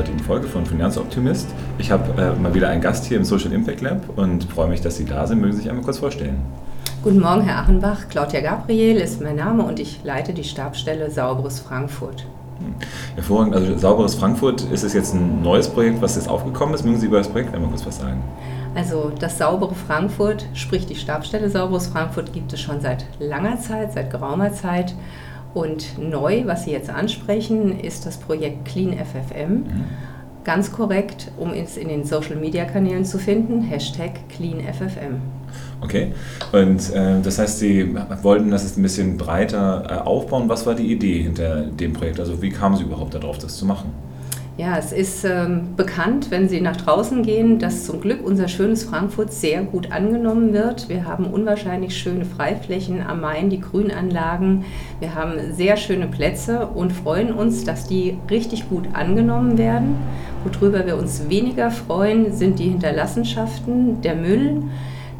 heutigen Folge von Finanzoptimist. Ich habe äh, mal wieder einen Gast hier im Social Impact Lab und freue mich, dass Sie da sind. Mögen Sie sich einmal kurz vorstellen? Guten Morgen, Herr Achenbach. Claudia Gabriel ist mein Name und ich leite die Stabsstelle Sauberes Frankfurt. Hm. Hervorragend. Also Sauberes Frankfurt ist es jetzt ein neues Projekt, was jetzt aufgekommen ist. Mögen Sie über das Projekt einmal kurz was sagen? Also das Saubere Frankfurt, sprich die Stabsstelle Sauberes Frankfurt, gibt es schon seit langer Zeit, seit geraumer Zeit. Und neu, was Sie jetzt ansprechen, ist das Projekt Clean FFM. Mhm. Ganz korrekt, um es in den Social Media Kanälen zu finden, Hashtag CleanFFM. Okay, und äh, das heißt, Sie wollten das jetzt ein bisschen breiter äh, aufbauen. Was war die Idee hinter dem Projekt? Also, wie kamen Sie überhaupt darauf, das zu machen? Ja, es ist ähm, bekannt, wenn Sie nach draußen gehen, dass zum Glück unser schönes Frankfurt sehr gut angenommen wird. Wir haben unwahrscheinlich schöne Freiflächen am Main, die Grünanlagen. Wir haben sehr schöne Plätze und freuen uns, dass die richtig gut angenommen werden. Worüber wir uns weniger freuen, sind die Hinterlassenschaften, der Müll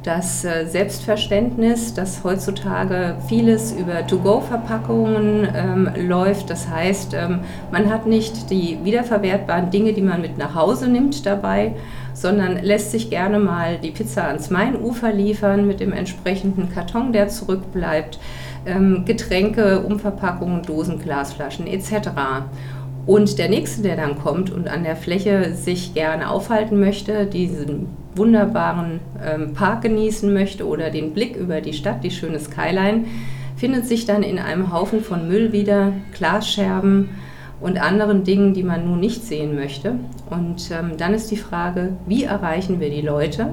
das äh, Selbstverständnis, dass heutzutage vieles über To-Go-Verpackungen ähm, läuft. Das heißt, ähm, man hat nicht die wiederverwertbaren Dinge, die man mit nach Hause nimmt dabei, sondern lässt sich gerne mal die Pizza ans Mainufer liefern mit dem entsprechenden Karton, der zurückbleibt, ähm, Getränke, Umverpackungen, Dosen, Glasflaschen etc. Und der nächste, der dann kommt und an der Fläche sich gerne aufhalten möchte, diesen wunderbaren ähm, Park genießen möchte oder den Blick über die Stadt, die schöne Skyline, findet sich dann in einem Haufen von Müll wieder, Glasscherben und anderen Dingen, die man nun nicht sehen möchte. Und ähm, dann ist die Frage, wie erreichen wir die Leute?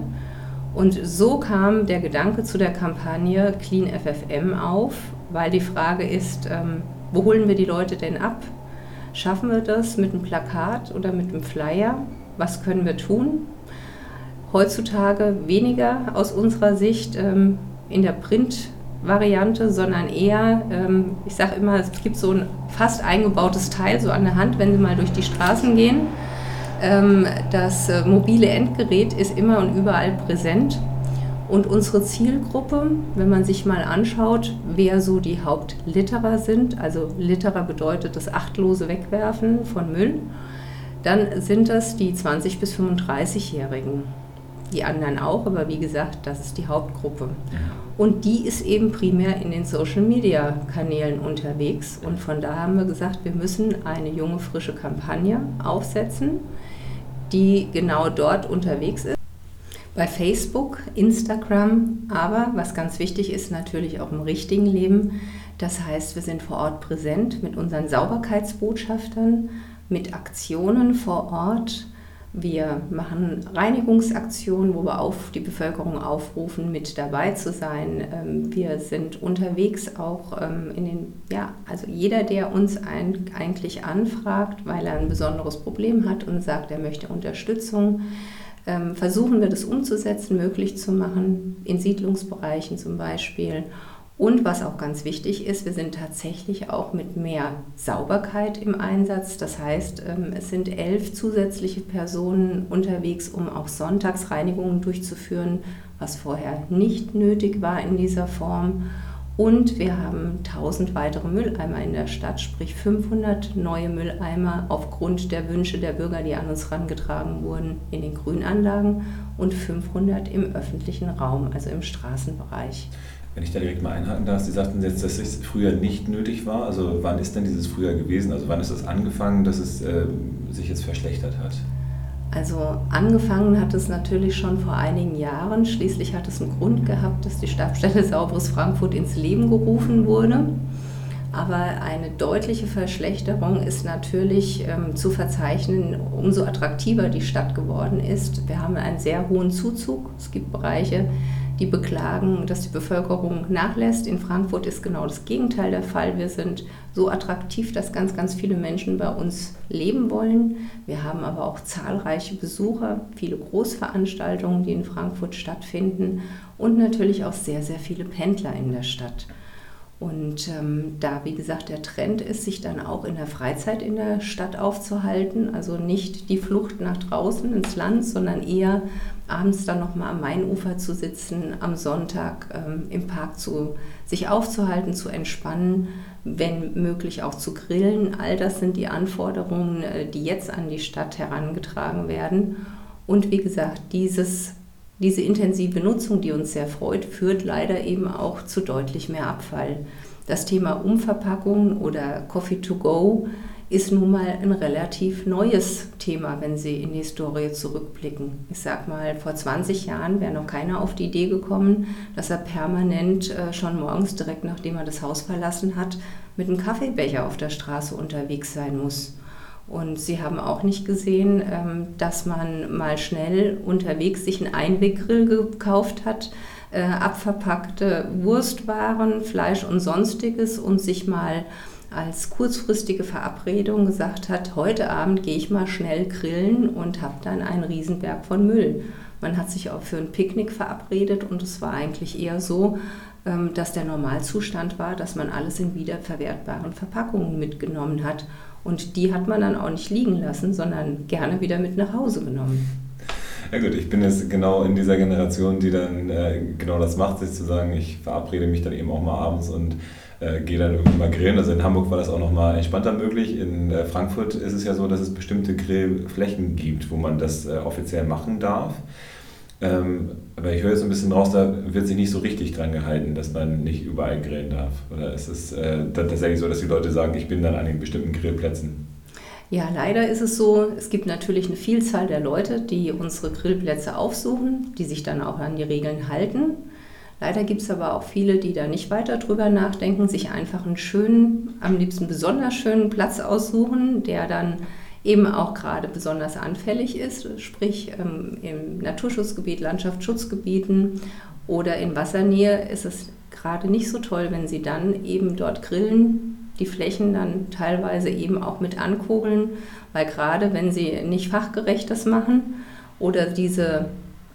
Und so kam der Gedanke zu der Kampagne Clean FFM auf, weil die Frage ist, ähm, wo holen wir die Leute denn ab? Schaffen wir das mit einem Plakat oder mit einem Flyer? Was können wir tun? Heutzutage weniger aus unserer Sicht ähm, in der Print-Variante, sondern eher, ähm, ich sage immer, es gibt so ein fast eingebautes Teil so an der Hand, wenn Sie mal durch die Straßen gehen. Ähm, das äh, mobile Endgerät ist immer und überall präsent. Und unsere Zielgruppe, wenn man sich mal anschaut, wer so die Hauptlitterer sind, also Litterer bedeutet das achtlose Wegwerfen von Müll, dann sind das die 20- bis 35-Jährigen die anderen auch, aber wie gesagt, das ist die Hauptgruppe. Und die ist eben primär in den Social-Media-Kanälen unterwegs. Und von da haben wir gesagt, wir müssen eine junge, frische Kampagne aufsetzen, die genau dort unterwegs ist. Bei Facebook, Instagram, aber was ganz wichtig ist, natürlich auch im richtigen Leben. Das heißt, wir sind vor Ort präsent mit unseren Sauberkeitsbotschaftern, mit Aktionen vor Ort wir machen Reinigungsaktionen, wo wir auf die Bevölkerung aufrufen, mit dabei zu sein. Ähm, wir sind unterwegs auch ähm, in den, ja, also jeder, der uns ein, eigentlich anfragt, weil er ein besonderes Problem hat und sagt, er möchte Unterstützung, ähm, versuchen wir das umzusetzen, möglich zu machen, in Siedlungsbereichen zum Beispiel. Und was auch ganz wichtig ist, wir sind tatsächlich auch mit mehr Sauberkeit im Einsatz. Das heißt, ähm, es sind elf zusätzliche Personen unterwegs, um auch Sonntagsreinigungen durchzuführen, was vorher nicht nötig war in dieser Form. Und wir haben 1000 weitere Mülleimer in der Stadt, sprich 500 neue Mülleimer aufgrund der Wünsche der Bürger, die an uns herangetragen wurden, in den Grünanlagen und 500 im öffentlichen Raum, also im Straßenbereich. Wenn ich da direkt mal einhaken darf, Sie sagten jetzt, dass es früher nicht nötig war. Also wann ist denn dieses früher gewesen? Also wann ist es angefangen, dass es äh, sich jetzt verschlechtert hat? Also angefangen hat es natürlich schon vor einigen Jahren. Schließlich hat es einen Grund gehabt, dass die Stabstelle Sauberes Frankfurt ins Leben gerufen wurde. Aber eine deutliche Verschlechterung ist natürlich ähm, zu verzeichnen, umso attraktiver die Stadt geworden ist. Wir haben einen sehr hohen Zuzug. Es gibt Bereiche, die beklagen, dass die Bevölkerung nachlässt. In Frankfurt ist genau das Gegenteil der Fall. Wir sind so attraktiv, dass ganz, ganz viele Menschen bei uns leben wollen. Wir haben aber auch zahlreiche Besucher, viele Großveranstaltungen, die in Frankfurt stattfinden und natürlich auch sehr, sehr viele Pendler in der Stadt. Und ähm, da, wie gesagt, der Trend ist, sich dann auch in der Freizeit in der Stadt aufzuhalten. Also nicht die Flucht nach draußen ins Land, sondern eher abends dann nochmal am Mainufer zu sitzen, am Sonntag ähm, im Park zu, sich aufzuhalten, zu entspannen wenn möglich auch zu grillen. All das sind die Anforderungen, äh, die jetzt an die Stadt herangetragen werden. Und wie gesagt, dieses, diese intensive Nutzung, die uns sehr freut, führt leider eben auch zu deutlich mehr Abfall. Das Thema Umverpackung oder Coffee to go ist nun mal ein relativ neues Thema, wenn Sie in die Historie zurückblicken. Ich sag mal, vor 20 Jahren wäre noch keiner auf die Idee gekommen, dass er permanent äh, schon morgens direkt nachdem er das Haus verlassen hat, mit einem Kaffeebecher auf der Straße unterwegs sein muss. Und Sie haben auch nicht gesehen, ähm, dass man mal schnell unterwegs sich einen Einweggrill gekauft hat, äh, abverpackte Wurstwaren, Fleisch und sonstiges und sich mal als kurzfristige Verabredung gesagt hat, heute Abend gehe ich mal schnell grillen und habe dann einen Riesenberg von Müll. Man hat sich auch für ein Picknick verabredet und es war eigentlich eher so, ähm, dass der Normalzustand war, dass man alles in wiederverwertbaren Verpackungen mitgenommen hat. Und die hat man dann auch nicht liegen lassen, sondern gerne wieder mit nach Hause genommen. Ja gut, ich bin jetzt genau in dieser Generation, die dann äh, genau das macht, sich zu sagen, ich verabrede mich dann eben auch mal abends und äh, gehe dann irgendwie mal grillen. Also in Hamburg war das auch nochmal entspannter möglich. In äh, Frankfurt ist es ja so, dass es bestimmte Grillflächen gibt, wo man das äh, offiziell machen darf. Ähm, aber ich höre jetzt ein bisschen raus, da wird sich nicht so richtig dran gehalten, dass man nicht überall grillen darf. Oder ist es äh, tatsächlich so, dass die Leute sagen, ich bin dann an den bestimmten Grillplätzen? Ja, leider ist es so, es gibt natürlich eine Vielzahl der Leute, die unsere Grillplätze aufsuchen, die sich dann auch an die Regeln halten. Leider gibt es aber auch viele, die da nicht weiter drüber nachdenken, sich einfach einen schönen, am liebsten besonders schönen Platz aussuchen, der dann eben auch gerade besonders anfällig ist, sprich ähm, im Naturschutzgebiet, Landschaftsschutzgebieten oder in Wassernähe ist es gerade nicht so toll, wenn sie dann eben dort grillen, die Flächen dann teilweise eben auch mit ankugeln, weil gerade wenn sie nicht fachgerecht das machen oder diese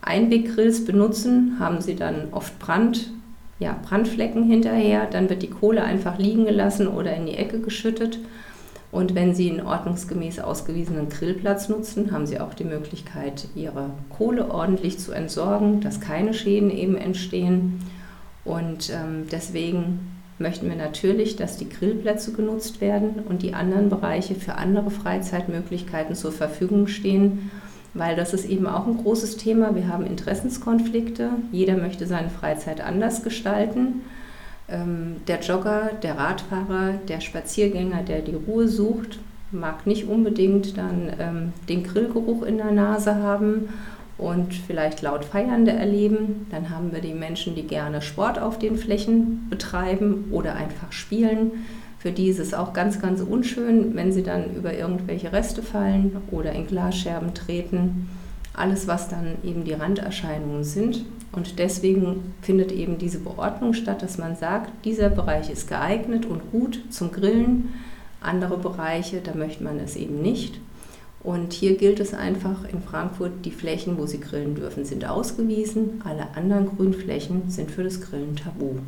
Einweggrills benutzen, haben sie dann oft Brand, ja, Brandflecken hinterher. Dann wird die Kohle einfach liegen gelassen oder in die Ecke geschüttet. Und wenn Sie einen ordnungsgemäß ausgewiesenen Grillplatz nutzen, haben Sie auch die Möglichkeit, Ihre Kohle ordentlich zu entsorgen, dass keine Schäden eben entstehen. Und ähm, deswegen möchten wir natürlich, dass die Grillplätze genutzt werden und die anderen Bereiche für andere Freizeitmöglichkeiten zur Verfügung stehen weil das ist eben auch ein großes Thema. Wir haben Interessenskonflikte. Jeder möchte seine Freizeit anders gestalten. Ähm, der Jogger, der Radfahrer, der Spaziergänger, der die Ruhe sucht, mag nicht unbedingt dann ähm, den Grillgeruch in der Nase haben und vielleicht laut Feiernde erleben. Dann haben wir die Menschen, die gerne Sport auf den Flächen betreiben oder einfach spielen für die ist es auch ganz, ganz unschön, wenn sie dann über irgendwelche Reste fallen oder in Glasscherben treten. Alles, was dann eben die Randerscheinungen sind. Und deswegen findet eben diese Beordnung statt, dass man sagt, dieser Bereich ist geeignet und gut zum Grillen. Andere Bereiche, da möchte man es eben nicht. Und hier gilt es einfach in Frankfurt, die Flächen, wo Sie grillen dürfen, sind ausgewiesen. Alle anderen Grünflächen sind für das Grillen tabu.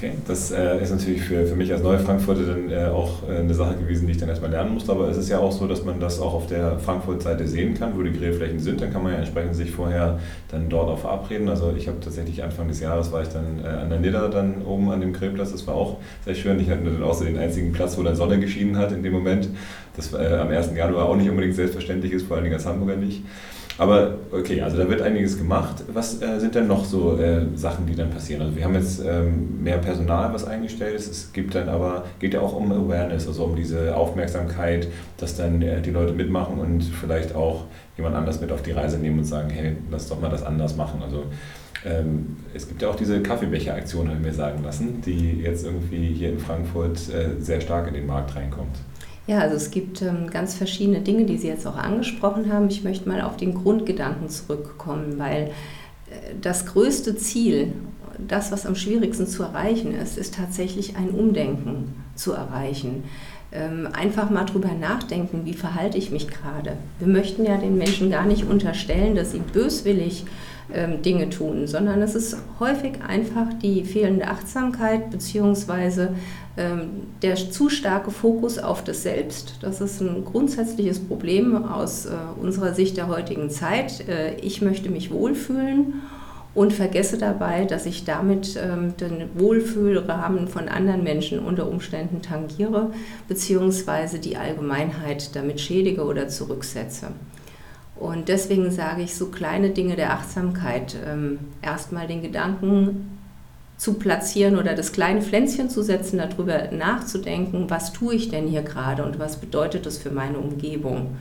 Okay, das äh, ist natürlich für, für mich als neue Frankfurter dann äh, auch äh, eine Sache gewesen, die ich dann erstmal lernen musste. Aber es ist ja auch so, dass man das auch auf der Frankfurt-Seite sehen kann, wo die Grillflächen sind. Dann kann man ja entsprechend sich vorher dann dort auch verabreden. Also ich habe tatsächlich Anfang des Jahres war ich dann äh, an der Nidder dann oben an dem Grillplatz. Das war auch sehr schön. Ich hatte dann auch so den einzigen Platz, wo dann Sonne geschienen hat in dem Moment. Das äh, am 1. Januar auch nicht unbedingt selbstverständlich ist, vor allen Dingen als Hamburger nicht. Aber okay, also da wird einiges gemacht. Was äh, sind denn noch so äh, Sachen, die dann passieren? Also wir haben jetzt ähm, mehr Personal, was eingestellt ist. Es gibt dann aber, geht ja auch um Awareness, also um diese Aufmerksamkeit, dass dann äh, die Leute mitmachen und vielleicht auch jemand anders mit auf die Reise nehmen und sagen, hey, lass doch mal das anders machen. Also ähm, es gibt ja auch diese Kaffeebecher-Aktion, habe ich mir sagen lassen, die jetzt irgendwie hier in Frankfurt äh, sehr stark in den Markt reinkommt. Ja, also es gibt ähm, ganz verschiedene Dinge, die Sie jetzt auch angesprochen haben. Ich möchte mal auf den Grundgedanken zurückkommen, weil äh, das größte Ziel, das, was am schwierigsten zu erreichen ist, ist tatsächlich ein Umdenken zu erreichen. Ähm, einfach mal drüber nachdenken, wie verhalte ich mich gerade. Wir möchten ja den Menschen gar nicht unterstellen, dass sie böswillig ähm, Dinge tun, sondern es ist häufig einfach die fehlende Achtsamkeit beziehungsweise ähm, der zu starke Fokus auf das Selbst. Das ist ein grundsätzliches Problem aus äh, unserer Sicht der heutigen Zeit. Äh, ich möchte mich wohlfühlen und vergesse dabei, dass ich damit ähm, den Wohlfühlrahmen von anderen Menschen unter Umständen tangiere, beziehungsweise die Allgemeinheit damit schädige oder zurücksetze. Und deswegen sage ich so kleine Dinge der Achtsamkeit, ähm, erstmal den Gedanken zu platzieren oder das kleine Pflänzchen zu setzen, darüber nachzudenken, was tue ich denn hier gerade und was bedeutet das für meine Umgebung.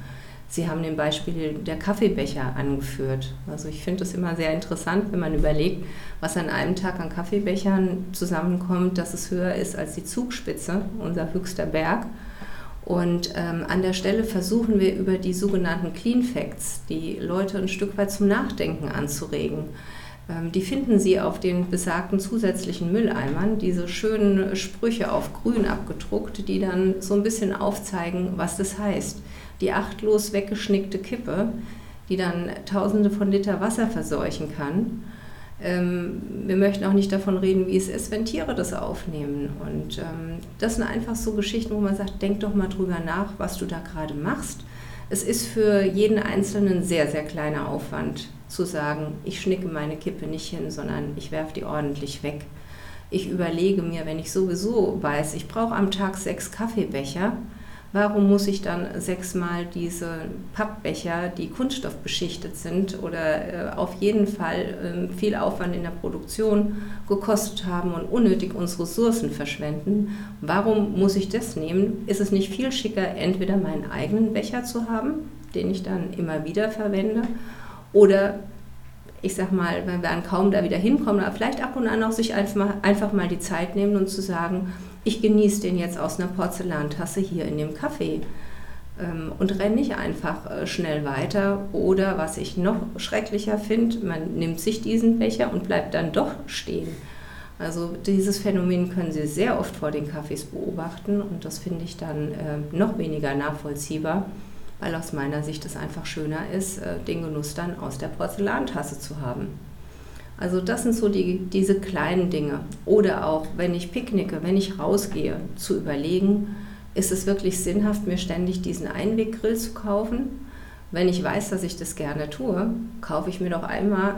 Sie haben den Beispiel der Kaffeebecher angeführt. Also ich finde es immer sehr interessant, wenn man überlegt, was an einem Tag an Kaffeebechern zusammenkommt, dass es höher ist als die Zugspitze, unser höchster Berg. Und ähm, an der Stelle versuchen wir über die sogenannten Clean Facts die Leute ein Stück weit zum Nachdenken anzuregen. Ähm, die finden Sie auf den besagten zusätzlichen Mülleimern, diese schönen Sprüche auf grün abgedruckt, die dann so ein bisschen aufzeigen, was das heißt die achtlos weggeschnickte Kippe, die dann tausende von Liter Wasser verseuchen kann. Ähm, wir möchten auch nicht davon reden, wie es ist, wenn Tiere das aufnehmen. Und ähm, das sind einfach so Geschichten, wo man sagt, denk doch mal drüber nach, was du da gerade machst. Es ist für jeden Einzelnen sehr, sehr kleiner Aufwand zu sagen, ich schnicke meine Kippe nicht hin, sondern ich werfe die ordentlich weg. Ich überlege mir, wenn ich sowieso weiß, ich brauche am Tag sechs Kaffeebecher, Warum muss ich dann sechsmal diese Pappbecher, die kunststoffbeschichtet sind oder äh, auf jeden Fall äh, viel Aufwand in der Produktion gekostet haben und unnötig unsere Ressourcen verschwenden? Warum muss ich das nehmen? Ist es nicht viel schicker, entweder meinen eigenen Becher zu haben, den ich dann immer wieder verwende, oder ich sag mal, wir werden kaum da wieder hinkommen, aber vielleicht ab und an auch sich einfach mal, einfach mal die Zeit nehmen und zu sagen, ich genieße den jetzt aus einer Porzellantasse hier in dem Café ähm, und renne nicht einfach äh, schnell weiter. Oder was ich noch schrecklicher finde, man nimmt sich diesen Becher und bleibt dann doch stehen. Also dieses Phänomen können Sie sehr oft vor den Cafés beobachten und das finde ich dann äh, noch weniger nachvollziehbar, weil aus meiner Sicht es einfach schöner ist, äh, den Genuss dann aus der Porzellantasse zu haben. Also das sind so die, diese kleinen Dinge. Oder auch, wenn ich picknicke, wenn ich rausgehe, zu überlegen, ist es wirklich sinnhaft, mir ständig diesen Einweggrill zu kaufen? Wenn ich weiß, dass ich das gerne tue, kaufe ich mir doch einmal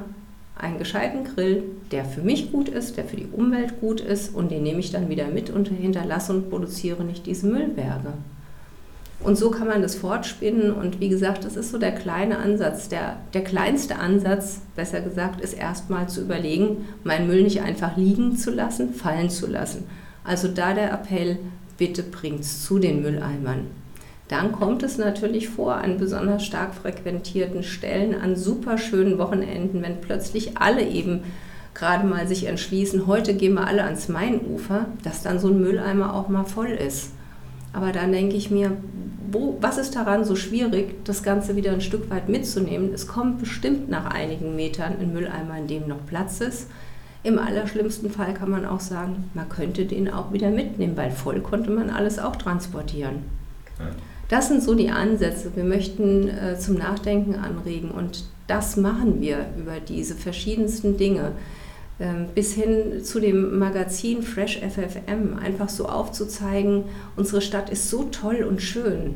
einen gescheiten Grill, der für mich gut ist, der für die Umwelt gut ist und den nehme ich dann wieder mit und hinterlasse und produziere nicht diese Müllberge. Und so kann man das fortspinnen. Und wie gesagt, das ist so der kleine Ansatz. Der, der kleinste Ansatz, besser gesagt, ist erstmal zu überlegen, meinen Müll nicht einfach liegen zu lassen, fallen zu lassen. Also da der Appell, bitte bringt es zu den Mülleimern. Dann kommt es natürlich vor an besonders stark frequentierten Stellen, an superschönen Wochenenden, wenn plötzlich alle eben gerade mal sich entschließen, heute gehen wir alle ans Mainufer, dass dann so ein Mülleimer auch mal voll ist. Aber dann denke ich mir, wo, was ist daran so schwierig, das Ganze wieder ein Stück weit mitzunehmen? Es kommt bestimmt nach einigen Metern ein Mülleimer, in dem noch Platz ist. Im allerschlimmsten Fall kann man auch sagen, man könnte den auch wieder mitnehmen, weil voll konnte man alles auch transportieren. Das sind so die Ansätze. Wir möchten äh, zum Nachdenken anregen und das machen wir über diese verschiedensten Dinge. Ähm, bis hin zu dem Magazin Fresh FFM, einfach so aufzuzeigen, unsere Stadt ist so toll und schön.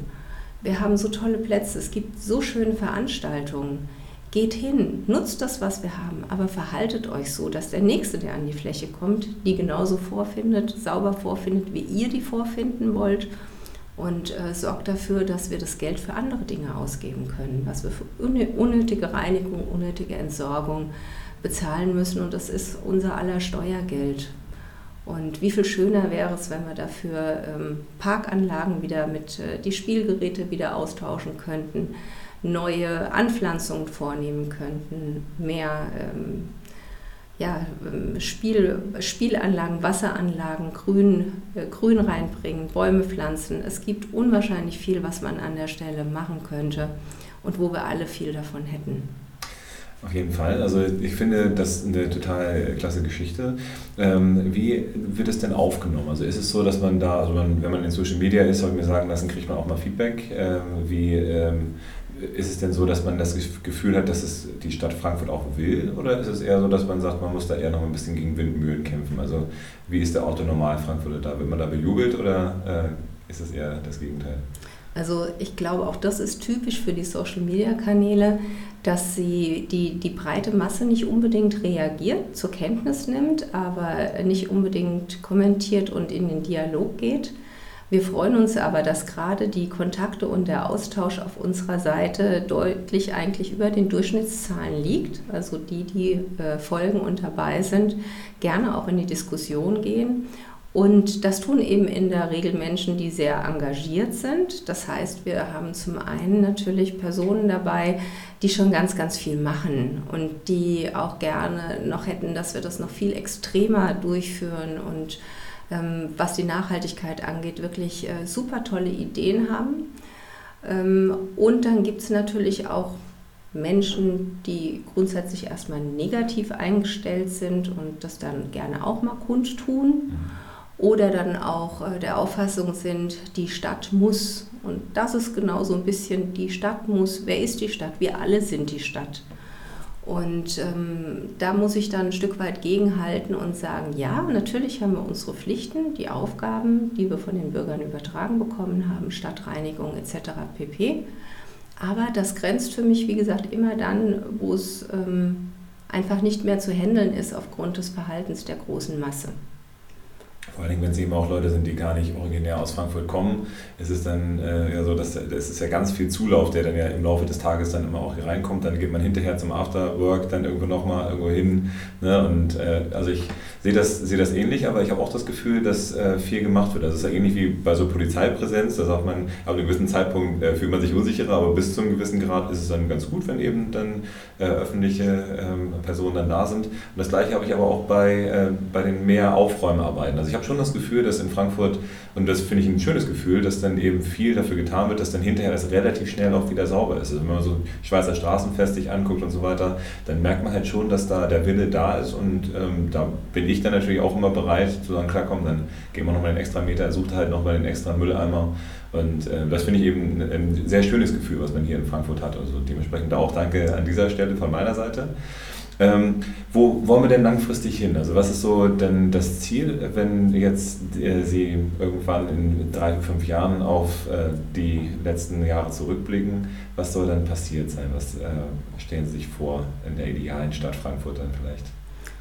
Wir haben so tolle Plätze, es gibt so schöne Veranstaltungen. Geht hin, nutzt das, was wir haben, aber verhaltet euch so, dass der Nächste, der an die Fläche kommt, die genauso vorfindet, sauber vorfindet, wie ihr die vorfinden wollt und äh, sorgt dafür, dass wir das Geld für andere Dinge ausgeben können, was wir für unnötige Reinigung, unnötige Entsorgung, bezahlen müssen und das ist unser aller Steuergeld. Und wie viel schöner wäre es, wenn wir dafür ähm, Parkanlagen wieder mit, äh, die Spielgeräte wieder austauschen könnten, neue Anpflanzungen vornehmen könnten, mehr ähm, ja, ähm, Spiel, Spielanlagen, Wasseranlagen, Grün, äh, Grün reinbringen, Bäume pflanzen. Es gibt unwahrscheinlich viel, was man an der Stelle machen könnte und wo wir alle viel davon hätten. Auf jeden Fall. Also ich finde das eine total klasse Geschichte. Ähm, wie wird es denn aufgenommen? Also ist es so, dass man da, also man, wenn man in Social Media ist, soll ich mir sagen lassen, kriegt man auch mal Feedback. Ähm, wie ähm, ist es denn so, dass man das Gefühl hat, dass es die Stadt Frankfurt auch will? Oder ist es eher so, dass man sagt, man muss da eher noch ein bisschen gegen Windmühlen kämpfen? Also wie ist der Auto normal Frankfurter da? Wird man da bejubelt oder äh, ist es eher das Gegenteil? Also ich glaube, auch das ist typisch für die Social-Media-Kanäle, dass sie die, die breite Masse nicht unbedingt reagiert, zur Kenntnis nimmt, aber nicht unbedingt kommentiert und in den Dialog geht. Wir freuen uns aber, dass gerade die Kontakte und der Austausch auf unserer Seite deutlich eigentlich über den Durchschnittszahlen liegt. Also die, die äh, folgen und dabei sind, gerne auch in die Diskussion gehen und das tun eben in der Regel Menschen, die sehr engagiert sind. Das heißt, wir haben zum einen natürlich Personen dabei, die schon ganz, ganz viel machen und die auch gerne noch hätten, dass wir das noch viel extremer durchführen und ähm, was die Nachhaltigkeit angeht, wirklich äh, super tolle Ideen haben. Ähm, und dann gibt es natürlich auch Menschen, die grundsätzlich erstmal negativ eingestellt sind und das dann gerne auch mal kundtun. Mhm oder dann auch äh, der Auffassung sind, die Stadt muss. Und das ist genau so ein bisschen, die Stadt muss. Wer ist die Stadt? Wir alle sind die Stadt. Und ähm, da muss ich dann ein Stück weit gegenhalten und sagen, ja, natürlich haben wir unsere Pflichten, die Aufgaben, die wir von den Bürgern übertragen bekommen haben, Stadtreinigung etc. pp. Aber das grenzt für mich, wie gesagt, immer dann, wo es ähm, einfach nicht mehr zu handeln ist aufgrund des Verhaltens der großen Masse. Vor allen Dingen, wenn es eben auch Leute sind, die gar nicht originär aus Frankfurt kommen, ist es dann äh, ja so, dass das ist ja ganz viel Zulauf, der dann ja im Laufe des Tages dann immer auch hier reinkommt. Dann geht man hinterher zum Afterwork dann irgendwo nochmal irgendwo hin. Ne? Und äh, also ich sehe das, sehe das ähnlich, aber ich habe auch das Gefühl, dass äh, viel gemacht wird. Das ist ja ähnlich wie bei so Polizeipräsenz. Da sagt man, ab einem gewissen Zeitpunkt äh, fühlt man sich unsicherer, aber bis zu einem gewissen Grad ist es dann ganz gut, wenn eben dann äh, öffentliche ähm, Personen dann da sind. Und das gleiche habe ich aber auch bei, äh, bei den mehr Aufräumarbeiten. Also habe schon das Gefühl, dass in Frankfurt, und das finde ich ein schönes Gefühl, dass dann eben viel dafür getan wird, dass dann hinterher das relativ schnell auch wieder sauber ist. Also wenn man so Schweizer Straßenfest sich anguckt und so weiter, dann merkt man halt schon, dass da der Wille da ist und ähm, da bin ich dann natürlich auch immer bereit zu sagen, klar komm, dann gehen wir nochmal den extra Meter, sucht halt nochmal den extra Mülleimer und äh, das finde ich eben ein, ein, sehr schönes Gefühl, was man hier in Frankfurt hat. Also dementsprechend auch danke an dieser Stelle von meiner Seite. Ähm, wo wollen wir denn langfristig hin? Also was ist so denn das Ziel, wenn jetzt äh, Sie irgendwann in drei, fünf Jahren auf äh, die letzten Jahre zurückblicken? Was soll dann passiert sein? Was äh, stellen Sie sich vor in der idealen Stadt Frankfurt dann vielleicht?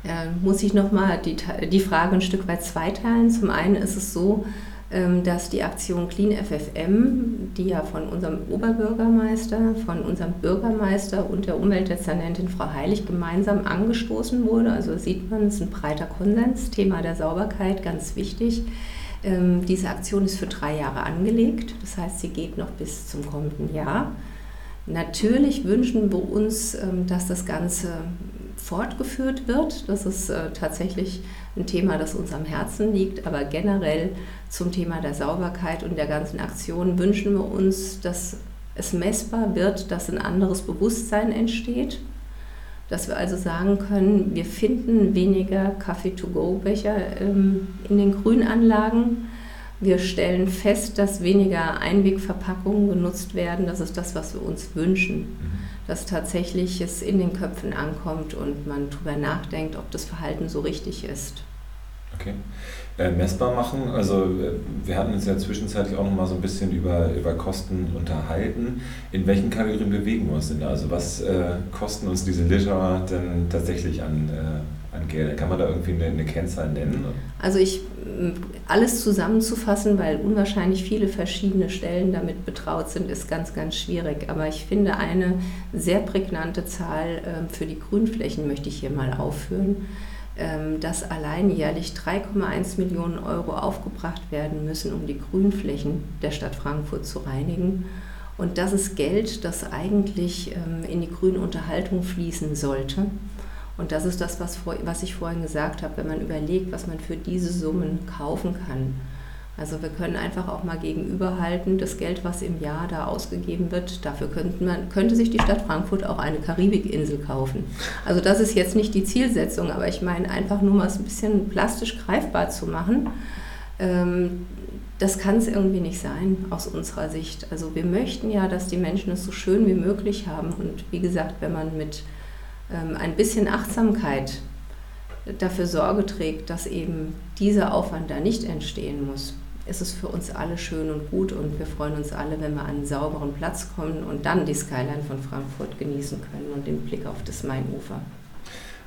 Ja, muss ich nochmal die, die Frage ein Stück weit zweiteilen. Zum einen ist es so, ähm, dass die Aktion Clean FFM, die ja von unserem Oberbürgermeister, von unserem Bürgermeister und der Umweltdezernentin Frau Heilig gemeinsam angestoßen wurde. Also sieht man, es ist ein breiter Konsens, Thema der Sauberkeit, ganz wichtig. Ähm, diese Aktion ist für drei Jahre angelegt, das heißt, sie geht noch bis zum kommenden Jahr. Natürlich wünschen wir uns, ähm, dass das Ganze fortgeführt wird. Das ist äh, tatsächlich ein Thema, das uns am Herzen liegt. Aber generell zum Thema der Sauberkeit und der ganzen Aktion wünschen wir uns, dass es messbar wird, dass ein anderes Bewusstsein entsteht. Dass wir also sagen können, wir finden weniger Kaffee-to-go-Becher ähm, in den Grünanlagen. Wir stellen fest, dass weniger Einwegverpackungen genutzt werden. Das ist das, was wir uns wünschen. Mhm. Dass tatsächlich es in den Köpfen ankommt und man darüber nachdenkt, ob das Verhalten so richtig ist. Okay. Äh, messbar machen, also äh, wir hatten uns ja zwischenzeitlich auch noch mal so ein bisschen über, über Kosten unterhalten. In welchen Kategorien bewegen wir uns denn da? Also was äh, kosten uns diese Liter denn tatsächlich an, äh, an Geld? Kann man da irgendwie eine, eine Kennzahl nennen? Also ich alles zusammenzufassen, weil unwahrscheinlich viele verschiedene Stellen damit betraut sind, ist ganz, ganz schwierig. Aber ich finde eine sehr prägnante Zahl ähm, für die Grünflächen möchte ich hier mal aufführen. Ähm, dass allein jährlich 3,1 Millionen Euro aufgebracht werden müssen, um die Grünflächen der Stadt Frankfurt zu reinigen. Und das ist Geld, das eigentlich ähm, in die Grünunterhaltung fließen sollte. Und das ist das, was, was ich vorhin gesagt habe, wenn man überlegt, was man für diese Summen kaufen kann also wir können einfach auch mal gegenüberhalten, das Geld, was im Jahr da ausgegeben wird, dafür könnte, man, könnte sich die Stadt Frankfurt auch eine Karibikinsel kaufen. Also das ist jetzt nicht die Zielsetzung, aber ich meine einfach nur mal es ein bisschen plastisch greifbar zu machen. Ähm, das kann es irgendwie nicht sein aus unserer Sicht. Also wir möchten ja, dass die Menschen es so schön wie möglich haben. Und wie gesagt, wenn man mit ähm, ein bisschen Achtsamkeit dafür Sorge trägt, dass eben dieser Aufwand da nicht entstehen muss, ist es für uns alle schön und gut und wir freuen uns alle, wenn wir an einen sauberen Platz kommen und dann die Skyline von Frankfurt genießen können und den Blick auf das Mainufer.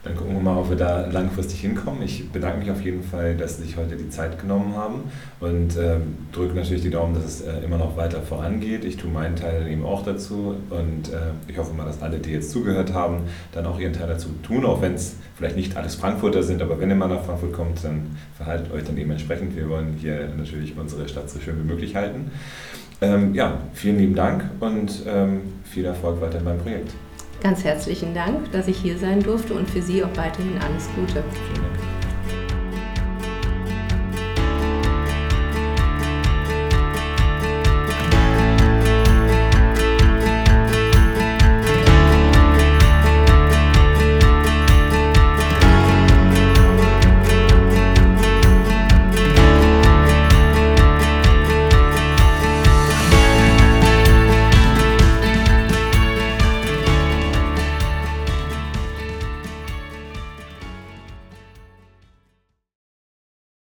Dann gucken wir mal, ob wir da langfristig hinkommen. Ich bedanke mich auf jeden Fall, dass Sie sich heute die Zeit genommen haben und äh, drücke natürlich die Daumen, dass es äh, immer noch weiter vorangeht. Ich tue meinen Teil eben auch dazu und äh, ich hoffe mal, dass alle, die jetzt zugehört haben, dann auch ihren Teil dazu tun, auch wenn es vielleicht nicht alles Frankfurter sind, aber wenn ihr mal nach Frankfurt kommt, dann verhaltet euch dann dementsprechend. Wir wollen hier natürlich unsere Stadt so schön wie möglich halten. Ähm, ja, vielen lieben Dank und ähm, viel Erfolg weiter beim Projekt. Ganz herzlichen Dank, dass ich hier sein durfte und für Sie auch weiterhin alles Gute.